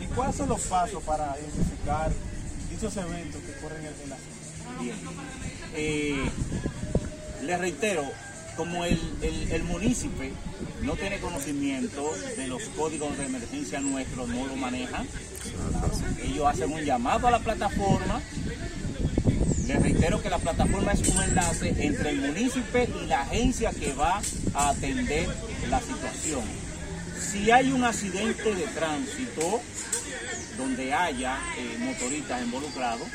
¿Y cuáles son los pasos para identificar dichos eventos que ocurren en la? Bien. Eh, les reitero, como el, el, no tiene conocimiento de los códigos de emergencia nuestros, no lo maneja, ellos hacen un llamado a la plataforma. Les reitero que la plataforma es un enlace entre el municipio y la agencia que va a atender la situación. Si hay un accidente de tránsito donde haya eh, motoristas involucrados,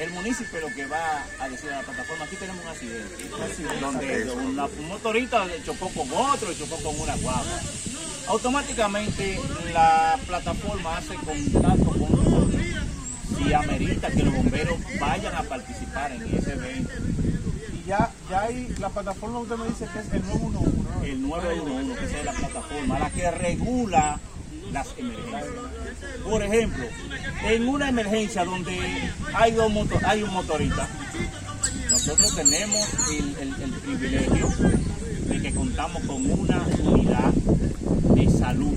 el municipio lo que va a decir a la plataforma, aquí tenemos un accidente, donde una, un motorista chocó con otro, chocó con una guagua. Automáticamente la plataforma hace contacto con nosotros y amerita que los bomberos vayan a participar en ese evento. Ya, hay la plataforma, usted me dice que es el 911, ¿no? El 911, que es la plataforma, la que regula las emergencias. Por ejemplo, en una emergencia donde hay, dos motor, hay un motorista, nosotros tenemos el, el privilegio de que contamos con una unidad de salud.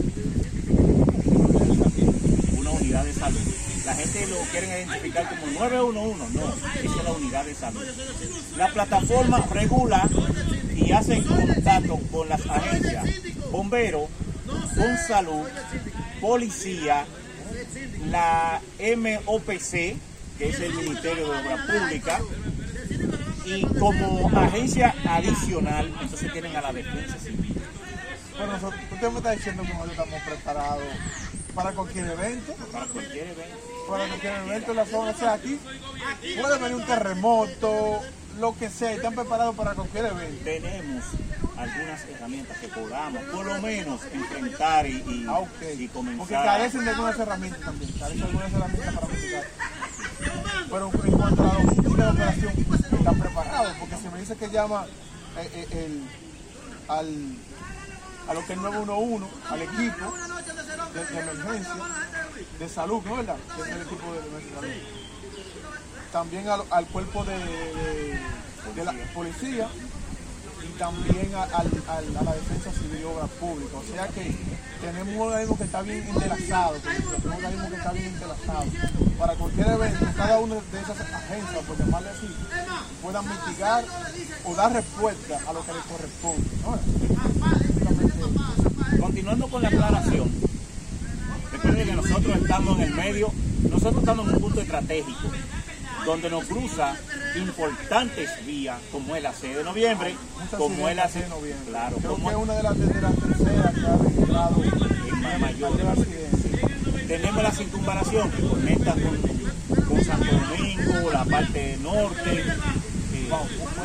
Una unidad de salud. La gente lo quiere identificar como 911, no, esa es la unidad de salud. La plataforma regula y hace contacto con las agencias, bomberos, con salud, policía, la MOPC, que es el Ministerio de Obras Públicas, y como agencia adicional, entonces tienen a la defensa. Bueno, nosotros- me está diciendo que nosotros estamos preparados para cualquier evento, Para cualquier evento. para cualquier evento en la zona. O sea, aquí puede venir un terremoto, lo que sea, están preparados para cualquier evento. Tenemos algunas herramientas que podamos, por lo menos, enfrentar y, y, Ah, ok. y comenzar. Porque carecen de algunas herramientas también, carecen de algunas herramientas para mitigar. Pero en cuanto a la logística de operación, están preparados, porque si me dice que llama eh, eh, el, al, a lo que es 911, al equipo de, emergencia, de salud, ¿no verdad? Que es el de emergencia. También al, al cuerpo de, de- la policía y también a, al- al- a la defensa civil y obras públicas. O sea que tenemos un organismo que está bien entrelazado, un organismo que está bien entrelazado. Para cualquier evento, cada una de esas agencias, por llamarle así, puedan mitigar o dar respuesta a lo que les corresponde. Continuando con la aclaración, estamos en el medio, nosotros estamos en un punto estratégico, donde nos cruza importantes vías, como es la sede de noviembre, muchas como es la accidentes sede de noviembre. Claro, Creo como que es una de las, de las terceras que ha registrado en ma- mayor tenemos la circunvalación que conecta con, con Santo Domingo, la parte norte, eh,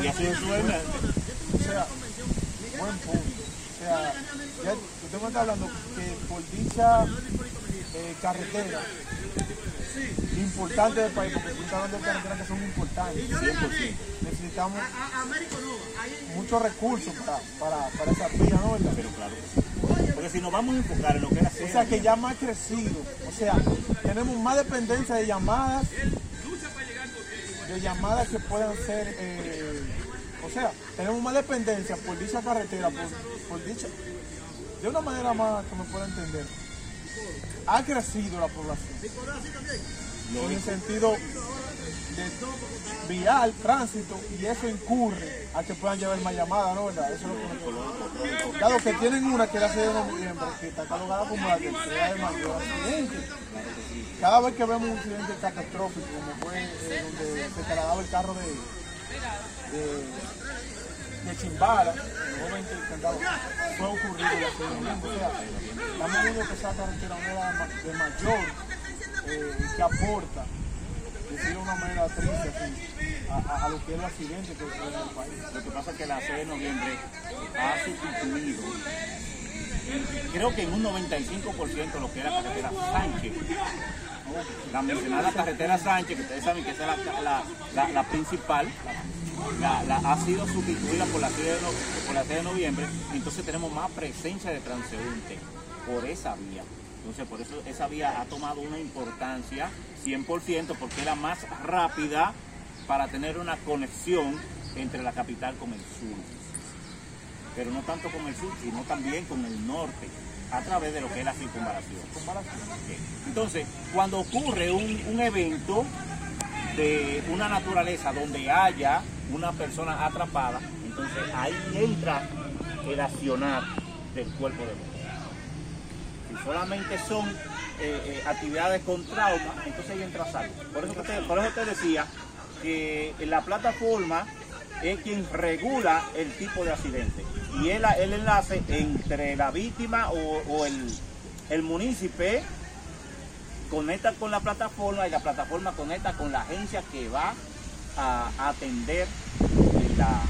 y así sucesivamente. O sea, buen punto. O sea, ya usted me está hablando que por dicha eh, carretera importante del país, porque está hablando de carreteras que son importantes, 100%. necesitamos muchos recursos para, para, para esa vía, ¿no? ¿verdad? Pero claro que sí. Porque si nos vamos a enfocar en lo que es la O sea, que ya más crecido. O sea, tenemos más dependencia de llamadas, de llamadas que puedan ser, eh, o sea, tenemos más dependencia por dicha carretera, por, por dicha, de una manera más que me pueda entender. Ha crecido la población. En el sentido de vial, tránsito, y eso incurre a que puedan llevar más llamadas, ¿no? ¿Verdad? Eso es lo que Dado que tienen una que es la 6 de noviembre, que está catalogada como la tercera de mayor accidente. Cada vez que vemos un accidente catastrófico, como fue eh, donde se trasladaba el carro de, de, de joven que intentaba, fue ocurrido la 6 de noviembre. O sea, estamos viendo que esa carretera ma- de mayor eh, que aporta, decirlo de una manera triste, así, a, a- a lo que es el accidente que ocurre en el país. Lo que pasa es que la sede de noviembre ha sustituido, creo que en un 95% lo que era carretera Sánchez. La mencionada carretera Sánchez, que ustedes saben que esa es la, la- principal, ha sido sustituida por la, sede de, de noviembre, entonces tenemos más presencia de transeúnte por esa vía. Entonces, por eso esa vía ha tomado una importancia 100% porque es la más rápida para tener una conexión entre la capital con el sur. Pero no tanto con el sur, sino también con el norte. a través de lo que es la circunvalación. Entonces, cuando ocurre un, un evento de una naturaleza donde haya una persona atrapada, entonces ahí entra el accionar del cuerpo de bomberos. Si solamente son eh, eh, actividades con trauma, entonces ahí entra salvo. Por eso, te, por eso te decía que la plataforma es quien regula el tipo de accidente y el, el enlace entre la víctima o, el, el municipio conecta con la plataforma y la plataforma conecta con la agencia que va a atender la